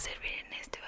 servir en este